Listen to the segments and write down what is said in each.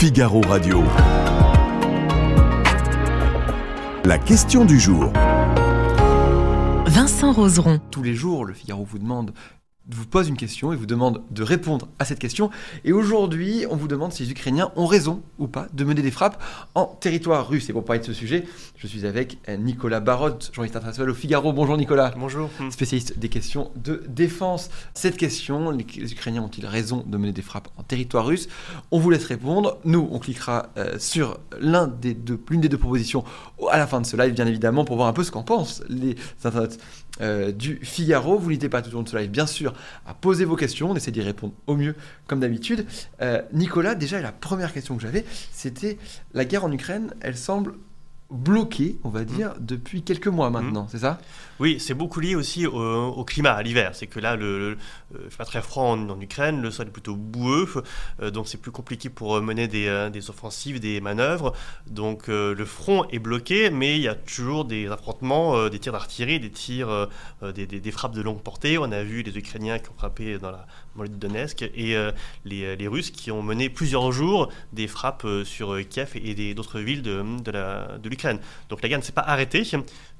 Figaro Radio. La question du jour. Vincent Roseron. Tous les jours, le Figaro vous demande vous pose une question et vous demande de répondre à cette question. Et aujourd'hui, on vous demande si les Ukrainiens ont raison ou pas de mener des frappes en territoire russe. Et pour parler de ce sujet, je suis avec Nicolas Barotte, journaliste international au Figaro. Bonjour Nicolas. Bonjour. Spécialiste des questions de défense. Cette question, les Ukrainiens ont-ils raison de mener des frappes en territoire russe? On vous laisse répondre. Nous, on cliquera euh, sur l'un des deux, l'une des deux propositions à la fin de ce live, bien évidemment, pour voir un peu ce qu'en pensent les internautes euh, du Figaro. Vous n'hésitez pas tout au long de ce live, bien sûr, à poser vos questions. On essaie d'y répondre au mieux, comme d'habitude. Euh, Nicolas, déjà, la première question que j'avais, c'était la guerre en Ukraine, elle semble bloqué, on va dire, depuis quelques mois maintenant, c'est ça? Oui, c'est beaucoup lié aussi au, climat, à l'hiver. C'est que là, le, le euh, pas très froid en, Ukraine, le sol est plutôt boueux, euh, donc c'est plus compliqué pour mener des, euh, des offensives, des manœuvres. Donc le front est bloqué, mais il y a toujours des affrontements, des tirs d'artillerie, des tirs, des, des, frappes de longue portée. On a vu les Ukrainiens qui ont frappé dans la Donetsk et les, les, Russes qui ont mené plusieurs jours des frappes sur Kiev et d'autres villes de l'Ukraine. Donc la guerre ne s'est pas arrêtée,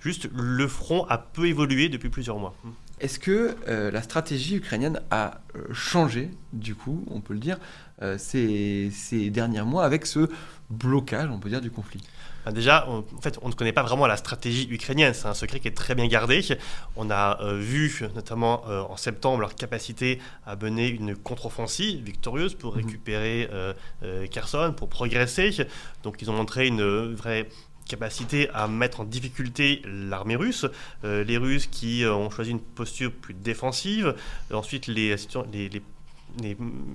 juste le front a peu évolué depuis plusieurs mois. Est-ce que euh, la stratégie ukrainienne a euh, changé, du coup, on peut le dire, euh, ces, ces, derniers mois avec ce blocage, on peut dire, du conflit? Ben Déjà, on, en fait, on ne connaît pas vraiment la stratégie ukrainienne. C'est un secret qui est très bien gardé. On a vu, notamment en septembre, leur capacité à mener une contre-offensive victorieuse pour mhm. récupérer Kherson, pour progresser. Donc, ils ont montré une vraie capacité à mettre en difficulté l'armée russe. Euh, les Russes qui euh, ont choisi une posture plus défensive. ensuite, les, les, les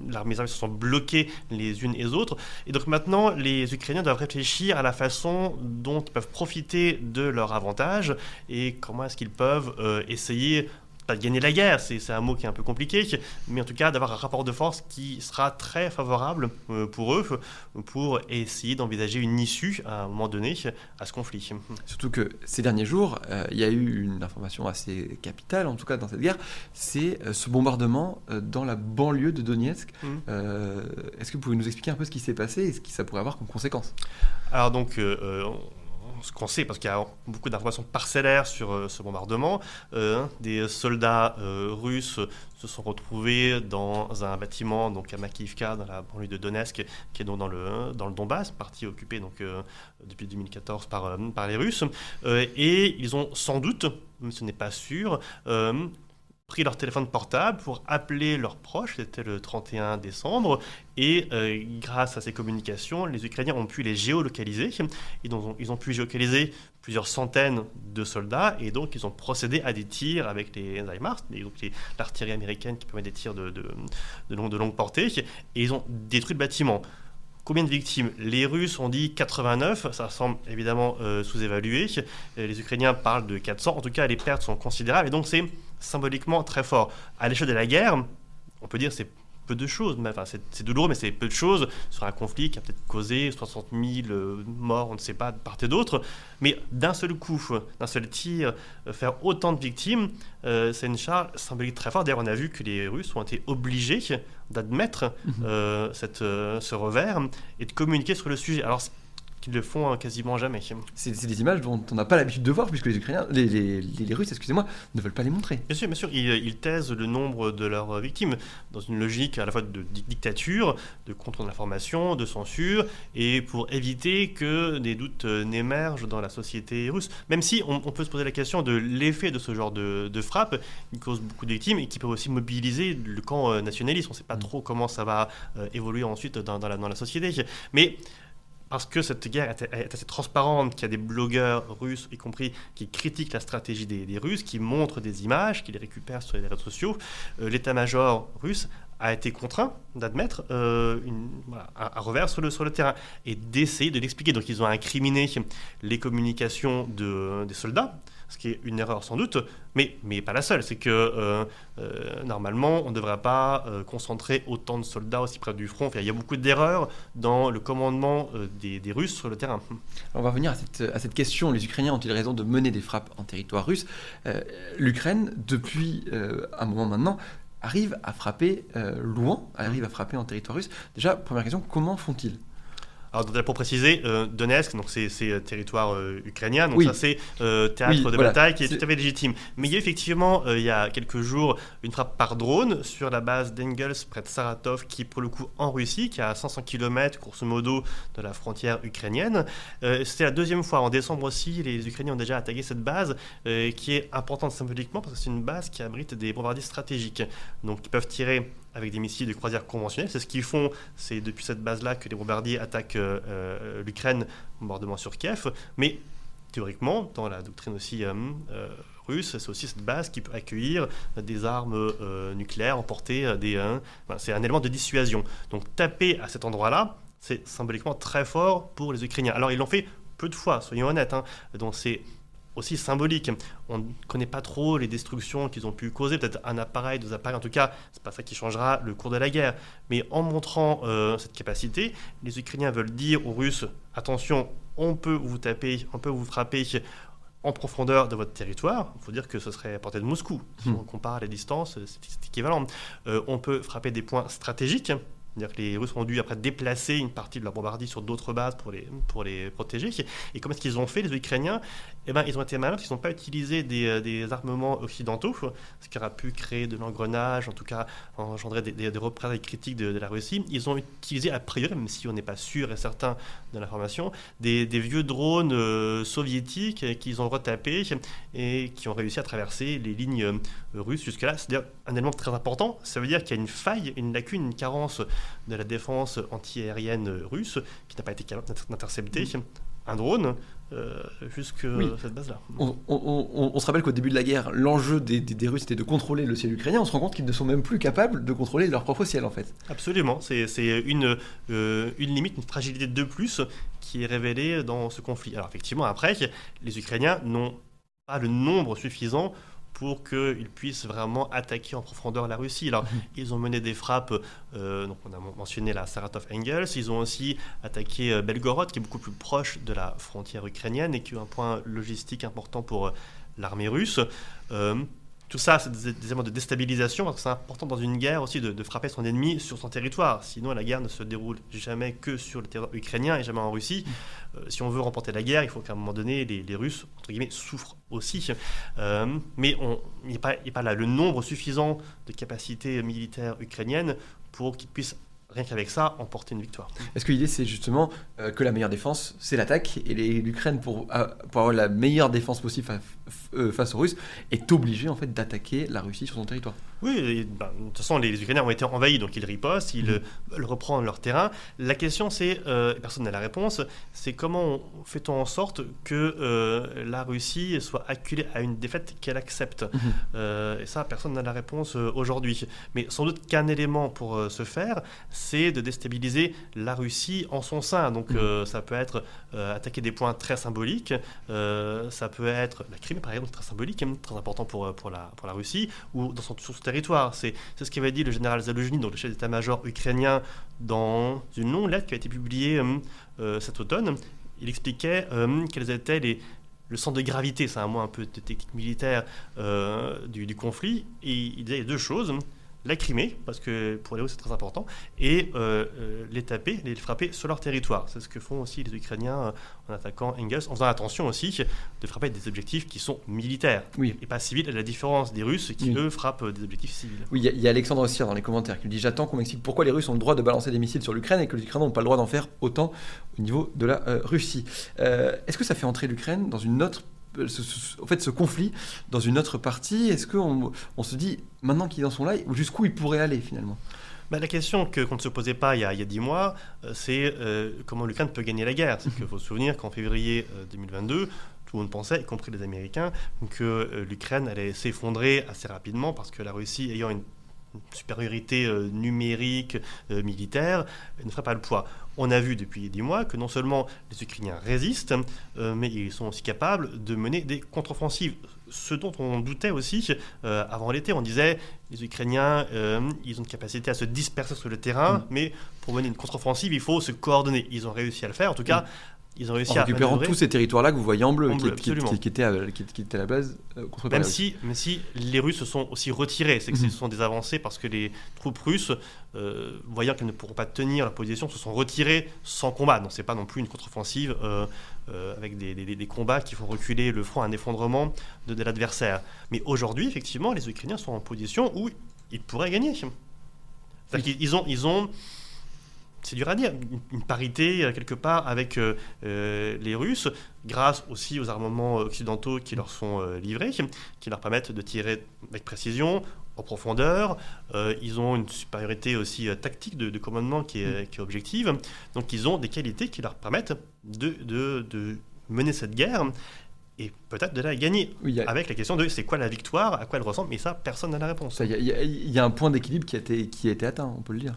l'armée se sont bloquées les unes et les autres. Et donc maintenant, les Ukrainiens doivent réfléchir à la façon dont ils peuvent profiter de leur avantage et comment est-ce qu'ils peuvent euh, essayer pas de gagner la guerre, c'est un mot qui est un peu compliqué, mais en tout cas d'avoir un rapport de force qui sera très favorable euh, pour eux pour essayer d'envisager une issue à un moment donné à ce conflit. Surtout que ces derniers jours, euh, il y a eu une information assez capitale, en tout cas dans cette guerre, c'est euh, ce bombardement dans la banlieue de Donetsk. Mmh. Est-ce que vous pouvez nous expliquer un peu ce qui s'est passé et ce que ça pourrait avoir comme conséquence? Alors donc ce qu'on sait, parce qu'il y a beaucoup d'informations parcellaires sur euh, ce bombardement, euh, des soldats euh, russes se sont retrouvés dans un bâtiment donc à Makivka, dans la banlieue de Donetsk, qui est donc dans le, dans le Donbass, partie occupée donc, depuis 2014 par, par les Russes. et ils ont sans doute, mais ce n'est pas sûr, pris leur téléphone portable pour appeler leurs proches, c'était le 31 décembre, et euh, grâce à ces communications, les Ukrainiens ont pu les géolocaliser, ils ont, ils ont pu géolocaliser plusieurs centaines de soldats, et donc ils ont procédé à des tirs avec les HIMARS, donc l'artillerie américaine qui permet des tirs de, de, de, de longue portée, et ils ont détruit le bâtiment. Combien de victimes? Les Russes ont dit 89, ça semble évidemment euh, sous-évalué. Les Ukrainiens parlent de 400. En tout cas, les pertes sont considérables et donc c'est symboliquement très fort. À l'échelle de la guerre, on peut dire c'est peu de choses, enfin, c'est douloureux, mais c'est peu de choses sur un conflit qui a peut-être causé 60 000 euh, morts, on ne sait pas, de part et d'autre. Mais d'un seul coup, d'un seul tir, euh, faire autant de victimes, c'est une charge symbolique très forte. D'ailleurs, on a vu que les Russes ont été obligés d'admettre mhm. cette, ce revers et de communiquer sur le sujet. Alors, qu'ils le font hein, quasiment jamais. C'est des images dont on n'a pas l'habitude de voir, puisque les Ukrainiens, les, les, Russes, excusez-moi, ne veulent pas les montrer. Bien sûr, bien sûr, ils, taisent le nombre de leurs victimes dans une logique à la fois de dictature, de contrôle de l'information, de censure, et pour éviter que des doutes euh, n'émergent dans la société russe. Même si on, peut se poser la question de l'effet de ce genre de, frappe, qui cause beaucoup de victimes et qui peut aussi mobiliser le camp euh, nationaliste. On ne sait pas mm. trop comment ça va euh, évoluer ensuite dans, dans, la, dans la société. Mais parce que cette guerre est, assez transparente, qu'il y a des blogueurs russes, y compris, qui critiquent la stratégie des, Russes, qui montrent des images, qui les récupèrent sur les réseaux sociaux, euh, l'état-major russe a été contraint d'admettre euh, un, revers sur le, terrain et d'essayer de l'expliquer. Donc ils ont incriminé les communications de, des soldats, ce qui est une erreur sans doute, mais, mais pas la seule. C'est que euh, euh, normalement, on ne devrait pas euh, concentrer autant de soldats aussi près du front. il y a beaucoup d'erreurs dans le commandement des, Russes sur le terrain. On va revenir à cette, à cette, question. Les Ukrainiens ont-ils raison de mener des frappes en territoire russe? L'Ukraine, depuis un moment maintenant, arrive à frapper loin, arrive à frapper en territoire russe. Déjà, première question, comment font-ils? Alors, pour préciser, euh, Donetsk, donc c'est c'est, euh, territoire euh, ukrainien, donc Oui. ça c'est euh, théâtre Oui, de voilà. bataille qui est tout à fait légitime. Mais il y a effectivement, il y a quelques jours, une frappe par drone sur la base d'Engels près de Saratov, qui est pour le coup en Russie, qui est à 500 km, grosso modo, de la frontière ukrainienne. C'était la deuxième fois. En décembre aussi, les Ukrainiens ont déjà attaqué cette base, qui est importante symboliquement parce que c'est une base qui abrite des bombardiers stratégiques. Donc, ils peuvent tirer avec des missiles de croisière conventionnels. C'est ce qu'ils font. C'est depuis cette base-là que les bombardiers attaquent euh, euh, l'Ukraine, bombardement sur Kiev. Mais théoriquement, dans la doctrine aussi euh, russe, c'est aussi cette base qui peut accueillir des armes nucléaires, emporter des. c'est un élément de dissuasion. Donc taper à cet endroit-là, c'est symboliquement très fort pour les Ukrainiens. Alors ils l'ont fait peu de fois, soyons honnêtes. hein. donc aussi symbolique. On ne connaît pas trop les destructions qu'ils ont pu causer, peut-être un appareil, deux appareils, en tout cas, c'est pas ça qui changera le cours de la guerre. Mais en montrant euh, cette capacité, les Ukrainiens veulent dire aux Russes attention, on peut vous taper, on peut vous frapper en profondeur de votre territoire. Il faut dire que ce serait à portée de Moscou. Si Hmm. on compare les distances, c'est c'est équivalent. Euh, on peut frapper des points stratégiques. C'est-à-dire que les Russes ont dû après déplacer une partie de leurs bombardiers sur d'autres bases pour les, pour les protéger. Et comment est-ce qu'ils ont fait, les Ukrainiens? Eh ben, Ils ont été malins parce qu'ils n'ont pas utilisé des, euh, des armements occidentaux, ce qui aura pu créer de l'engrenage, en tout cas engendrer des, des, des critiques de, la Russie. Ils ont utilisé, a priori, même si on n'est pas sûr et certain de l'information, des, vieux drones euh, soviétiques euh, qu'ils ont retapés et qui ont réussi à traverser les lignes russes jusque-là. C'est-à-dire un élément très important. Ça veut dire qu'il y a une faille, une lacune, une carence de la défense antiaérienne russe qui n'a pas été capable d'intercepter un drone euh, jusque Oui. cette base-là. On, on- on- on se rappelle qu'au début de la guerre, l'enjeu des, des- des Russes était de contrôler le ciel ukrainien. On se rend compte qu'ils ne sont même plus capables de contrôler leur propre ciel, en fait. Absolument, c'est c'est une, euh, une limite, une fragilité de plus qui est révélée dans ce conflit. Alors effectivement, après, les Ukrainiens n'ont pas le nombre suffisant pour qu'ils puissent vraiment attaquer en profondeur la Russie. Alors, ils ont mené des frappes, euh, donc on a mentionné la Saratov-Engels, ils ont aussi attaqué euh, Belgorod, qui est beaucoup plus proche de la frontière ukrainienne et qui est un point logistique important pour euh, l'armée russe. Euh, tout ça, c'est des, éléments de déstabilisation, parce que c'est important dans une guerre aussi de, frapper son ennemi sur son territoire. Sinon, la guerre ne se déroule jamais que sur le territoire ukrainien et jamais en Russie. Euh, si on veut remporter la guerre, il faut qu'à un moment donné, les, Russes, entre guillemets, souffrent aussi. Euh, mais il n'y a a pas là le nombre suffisant de capacités militaires ukrainiennes pour qu'ils puissent, rien qu'avec ça, emporter une victoire. Est-ce que l'idée, c'est justement euh, que la meilleure défense, c'est l'attaque Et l'Ukraine, pour, a- pour avoir la meilleure défense possible euh, face aux Russes, est obligée, en fait, d'attaquer la Russie sur son territoire? Oui, ben, de toute façon, les, les Ukrainiens ont été envahis, donc ils ripostent, ils Mhm. euh, veulent reprendre leur terrain. La question, c'est, euh, personne n'a la réponse, c'est comment on- fait-on en sorte que euh, la Russie soit acculée à une défaite qu'elle accepte? Euh, Et ça, personne n'a la réponse aujourd'hui. Mais sans doute qu'un élément pour ce faire, c'est de déstabiliser la Russie en son sein. Donc euh, ça peut être attaquer des points très symboliques, ça peut être la Crimée, par exemple, très symbolique, très important pour, pour, la, pour la Russie, ou dans son, sur son C'est ce qu'avait dit le général Zaluzhny, donc le chef d'état-major ukrainien, dans une longue lettre qui a été publiée euh, euh, cet automne. Il expliquait euh, quels étaient les, le centre de gravité, c'est un mot un peu de technique militaire euh, du, du conflit. Et il disait deux choses. La Crimée, parce que pour les Russes c'est très important, et euh, euh, les taper, les frapper sur leur territoire. C'est ce que font aussi les Ukrainiens euh, en attaquant Engels, en faisant attention aussi de frapper des objectifs qui sont militaires Oui. et pas civils, à la différence des Russes qui, Oui. eux, frappent des objectifs civils. Oui, il y a- il y, a Alexandre Ossier dans les commentaires qui dit J'attends qu'on m'explique pourquoi les Russes ont le droit de balancer des missiles sur l'Ukraine et que les Ukrainiens n'ont pas le droit d'en faire autant au niveau de la euh, Russie. Euh, Est-ce que ça fait entrer l'Ukraine dans une autre. Euh, ce- en fait, ce conflit dans une autre partie, est-ce qu'on on se dit maintenant qu'ils en sont là, jusqu'où ils pourraient aller finalement? Bah, la question que- qu'on ne se posait pas il y a, il 10 mois, euh, c'est euh, comment l'Ukraine peut gagner la guerre? Qu'il faut se souvenir qu'en février euh, 2022, tout le monde pensait, y compris les Américains, que euh, l'Ukraine allait s'effondrer assez rapidement parce que la Russie, ayant une supériorité euh, numérique, euh, militaire, ne ferait pas le poids. On a vu depuis 10 mois que non seulement les Ukrainiens résistent, euh, mais ils sont aussi capables de mener des contre-offensives ce dont on doutait aussi euh, avant l'été. On disait les Ukrainiens, euh, ils ont une capacité à se disperser sur le terrain, Mm. mais pour mener une contre-offensive, il faut se coordonner. Ils ont réussi à le faire. En tout cas, ils ont réussi En à récupérant manœuvrer. tous ces territoires-là que vous voyez en bleu, En qui, bleu, qui- qui- absolument. qui étaient, à, qui, qui étaient à la base euh, contre Même si, même si les Russes se sont aussi retirés, c'est que ce sont des avancées parce que les troupes russes, euh, voyant qu'elles ne pourront pas tenir leur position, se sont retirées sans combat. Donc c'est pas non plus une contre-offensive euh, euh, avec des, des- des combats qui font reculer le front, un effondrement de, de l'adversaire. Mais aujourd'hui, effectivement, les Ukrainiens sont en position où ils pourraient gagner. Qu'ils ils ont, ils ont c'est dur à dire, une, parité euh, quelque part avec euh, euh, les Russes, grâce aussi aux armements occidentaux qui leur sont euh, livrés, qui leur permettent de tirer avec précision, en profondeur. Euh, ils ont une supériorité aussi euh, tactique de, de commandement qui est, qui est objective. Donc ils ont des qualités qui leur permettent de, de- de mener cette guerre et peut-être de la gagner. Oui, a- Avec la question de c'est quoi la victoire, à quoi elle ressemble, mais ça, personne n'a la réponse. il y a- y, y un point d'équilibre qui, a été- qui a été atteint, on peut le dire.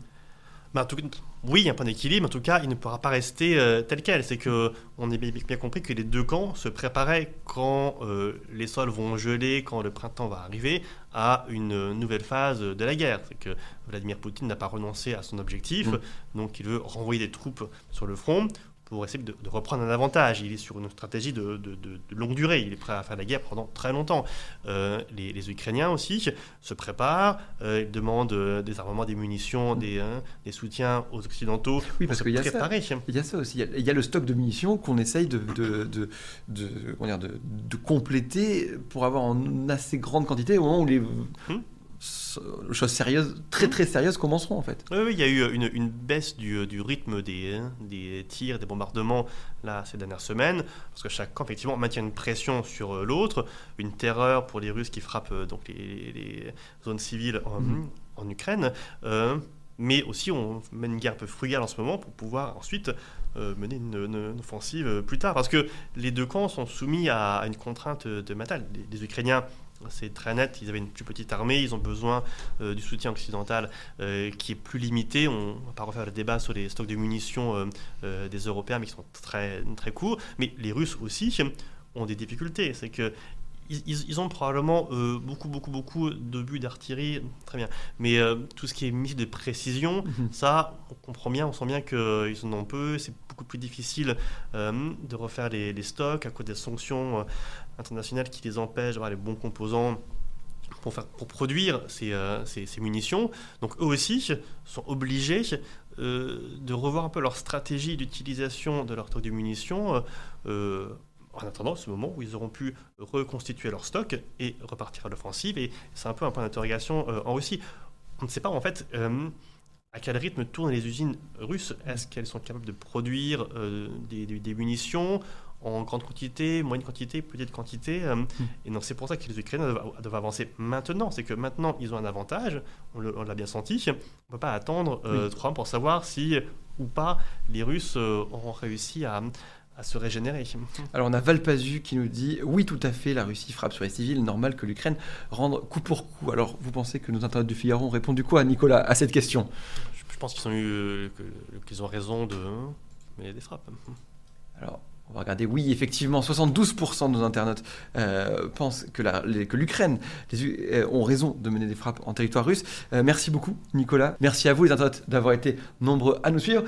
En tout- oui, il y a un point d'équilibre, en tout cas, il ne pourra pas rester euh, tel quel. C'est que on a bien, bien compris que les deux camps se préparaient quand euh, les sols vont geler, quand le printemps va arriver, à une nouvelle phase de la guerre. C'est que Vladimir Poutine n'a pas renoncé à son objectif, Mm. donc il veut renvoyer des troupes sur le front pour essayer de, de reprendre un avantage. Il est sur une stratégie de, de- de- de longue durée. Il est prêt à faire la guerre pendant très longtemps. Euh, les, les Ukrainiens aussi se préparent. euh, ils demandent euh, des armements, des munitions, des, hein, des soutiens aux Occidentaux. Oui, parce qu'il y a ça. Il y a ça aussi. Il y a, il y a le stock de munitions qu'on essaye de, de, de, de- comment dire, de- de compléter pour avoir en assez grande quantité au moment où les Hmm. Choses sérieuses, très très sérieuses commenceront en fait. Oui, oui, il y a eu une, une baisse du, du rythme des, hein, des tirs, des bombardements là, ces dernières semaines, parce que chaque camp effectivement maintient une pression sur euh, l'autre, une terreur pour les Russes qui frappent euh, donc les, les zones civiles en, Mhm. en Ukraine. euh, mais aussi, on mène une guerre un peu frugale en ce moment pour pouvoir ensuite euh, mener une, une- une offensive euh, plus tard. Parce que les deux camps sont soumis à, à une contrainte de métal. Les, les Ukrainiens, c'est très net, ils avaient une plus petite armée, ils ont besoin euh, du soutien occidental euh, qui est plus limité. On ne va pas refaire le débat sur les stocks de munitions euh, des Européens, mais qui sont très, très courts. Mais les Russes aussi ont des difficultés. C'est que ils, ont probablement euh, beaucoup, beaucoup, beaucoup d'obus d'artillerie, très bien. Mais euh, tout ce qui est mis de précision, Mhm. ça, on comprend bien, on sent bien qu'ils en ont peu. C'est beaucoup plus difficile euh, de refaire les, les stocks à cause des sanctions euh, internationales qui les empêchent d'avoir les bons composants pour, faire, pour produire ces, euh, ces- ces munitions. Donc eux aussi sont obligés euh, de revoir un peu leur stratégie d'utilisation de leur stock de munitions. euh, euh, en attendant ce moment où ils auront pu reconstituer leur stock et repartir à l'offensive. Et c'est un peu un point d'interrogation euh, en Russie. On ne sait pas en fait euh, à quel rythme tournent les usines russes. Est-ce qu'elles sont capables de produire euh, des, des- des munitions en grande quantité, moyenne quantité, petite quantité euh, Et donc c'est pour ça que les Ukrainiens doivent, doivent avancer maintenant. C'est que maintenant ils ont un avantage, on l'a bien senti. On ne peut pas attendre euh, trois mois pour savoir si ou pas les Russes auront réussi à, à se régénérer. Alors on a Valpazu qui nous dit oui tout à fait la Russie frappe sur les civils, normal que l'Ukraine rende coup pour coup. Alors vous pensez que nos internautes du Figaro ont répondu quoi Nicolas à cette question? Je, je pense qu'ils ont eu, euh, qu'ils ont raison de mais des frappes. Alors on va regarder, oui effectivement 72% de nos internautes euh, pensent que la- les- que l'Ukraine les euh, ont raison de mener des frappes en territoire russe. Euh, merci beaucoup Nicolas, merci à vous les internautes d'avoir été nombreux à nous suivre.